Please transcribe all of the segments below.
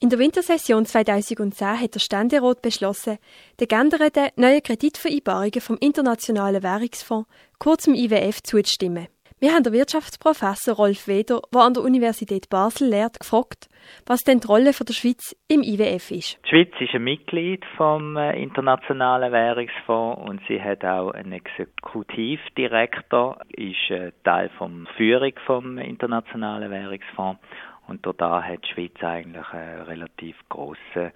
In der Wintersession 2010 hat der Ständerat beschlossen, den geänderten neuen Kreditvereinbarungen vom Internationalen Währungsfonds, kurz im IWF, zuzustimmen. Wir haben den Wirtschaftsprofessor Rolf Weder, der an der Universität Basel lehrt, gefragt, was denn die Rolle der Schweiz im IWF ist. Die Schweiz ist ein Mitglied vom äh, Internationalen Währungsfonds und sie hat auch einen Exekutivdirektor, ist äh, Teil der Führung vom Internationalen Währungsfonds und dort hat die Schweiz eigentlich einen relativ grossen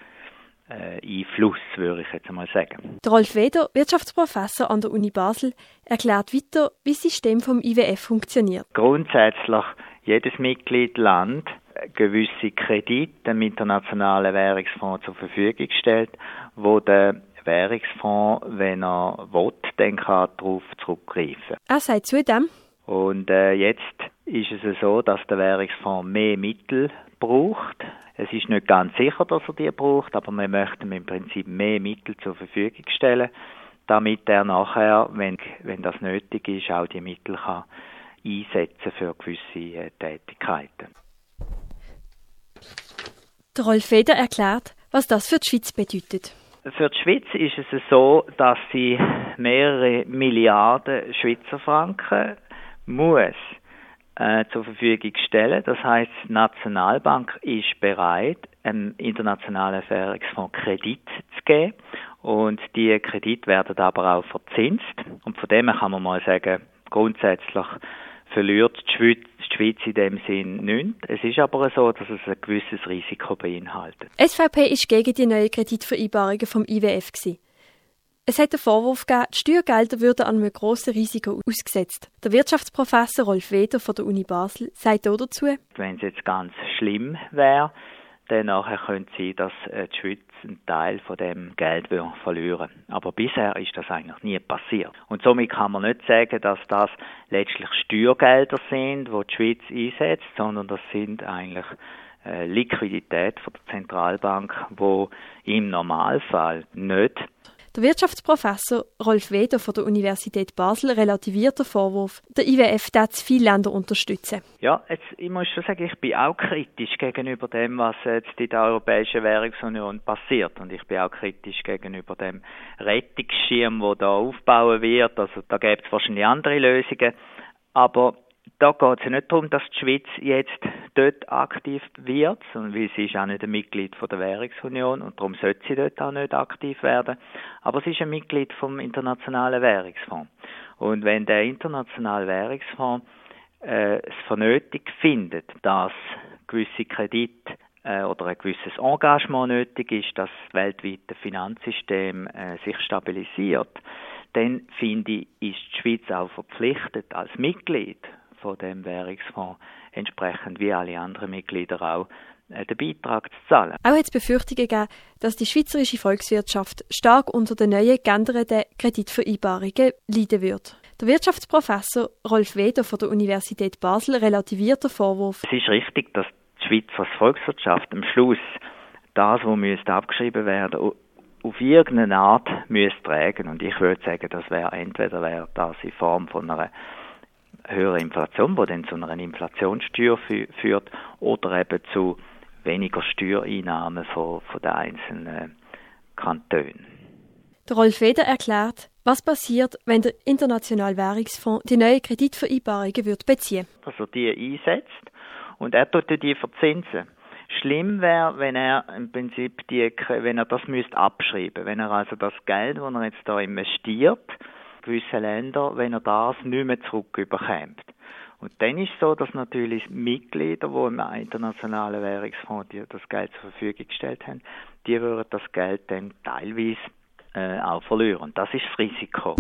Einfluss, würde ich jetzt einmal sagen. Der Rolf Weder, Wirtschaftsprofessor an der Uni Basel, erklärt weiter, wie das System vom IWF funktioniert. Grundsätzlich jedes Mitgliedland gewisse Kredite dem Internationalen Währungsfonds zur Verfügung stellt, wo der Währungsfonds, wenn er will, dann kann darauf zurückgreifen. Er sagt zudem, und äh, jetzt ist es so, dass der Währungsfonds mehr Mittel braucht. Es ist nicht ganz sicher, dass er die braucht, aber wir möchten im Prinzip mehr Mittel zur Verfügung stellen, damit er nachher, wenn, wenn das nötig ist, auch die Mittel kann einsetzen für gewisse äh, Tätigkeiten. Der Rolf Feder erklärt, was das für die Schweiz bedeutet. Für die Schweiz ist es so, dass sie mehrere Milliarden Schweizer Franken muss äh, zur Verfügung stellen. Das heißt, die Nationalbank ist bereit, einem internationalen Währungsfonds Kredit zu geben. Und die Kredite werden aber auch verzinst. Und von dem kann man mal sagen, grundsätzlich verliert die Schweiz, die Schweiz in dem Sinn nichts. Es ist aber so, dass es ein gewisses Risiko beinhaltet. SVP ist gegen die neuen Kreditvereinbarungen vom IWF. Gewesen. Es hat den Vorwurf gegeben, die Steuergelder würden an einem grossen Risiko ausgesetzt. Der Wirtschaftsprofessor Rolf Weder von der Uni Basel sagt auch dazu. Wenn es jetzt ganz schlimm wäre, dann könnte es sein, dass äh, die Schweiz einen Teil von dem Geld verlieren Aber bisher ist das eigentlich nie passiert. Und somit kann man nicht sagen, dass das letztlich Steuergelder sind, die die Schweiz einsetzt, sondern das sind eigentlich äh, Liquidität von der Zentralbank, wo im Normalfall nicht der Wirtschaftsprofessor Rolf Weder von der Universität Basel relativiert den Vorwurf, der IWF darf zu viele Länder unterstützen. Ja, jetzt, ich muss schon sagen, ich bin auch kritisch gegenüber dem, was jetzt in der Europäischen Währungsunion passiert. Und ich bin auch kritisch gegenüber dem Rettungsschirm, der da aufbauen wird. Also da gibt es wahrscheinlich andere Lösungen. Aber da geht es ja nicht darum, dass die Schweiz jetzt dort aktiv wird, sondern weil sie ist auch nicht ein Mitglied von der Währungsunion und darum sollte sie dort auch nicht aktiv werden. Aber sie ist ein Mitglied vom Internationalen Währungsfonds. Und wenn der Internationale Währungsfonds äh, es für nötig findet, dass gewisse Kredite äh, oder ein gewisses Engagement nötig ist, dass das weltweite Finanzsystem äh, sich stabilisiert, dann finde ich, ist die Schweiz auch verpflichtet als Mitglied von dem Währungsfonds entsprechend wie alle anderen Mitglieder auch äh, den Beitrag zu zahlen. Auch hat es Befürchtungen gegeben, dass die schweizerische Volkswirtschaft stark unter den neuen geänderten Kreditvereinbarungen leiden wird. Der Wirtschaftsprofessor Rolf Weder von der Universität Basel relativiert den Vorwurf. Es ist richtig, dass die Schweizer Volkswirtschaft am Schluss das, was müsste abgeschrieben werden, auf irgendeine Art müsste tragen. Und ich würde sagen, das wäre entweder wäre das in Form von einer höhere Inflation, die dann zu einer Inflationssteuer führt, oder eben zu weniger Steuereinnahmen von, von den einzelnen Kantonen. Der Rolf Weder erklärt, was passiert, wenn der Internationale Währungsfonds die neue Kreditvereinbarungen wird beziehen Also die einsetzt und er tut die verzinsen. Schlimm wäre, wenn er im Prinzip die, wenn er das müsste abschreiben, wenn er also das Geld, das er jetzt da investiert, gewisse Länder, wenn er das nicht mehr zurückbekommt. Und dann ist es so, dass natürlich Mitglieder, die im Internationalen Währungsfonds das Geld zur Verfügung gestellt haben, die würden das Geld dann teilweise äh, auch verlieren. Das ist das Risiko.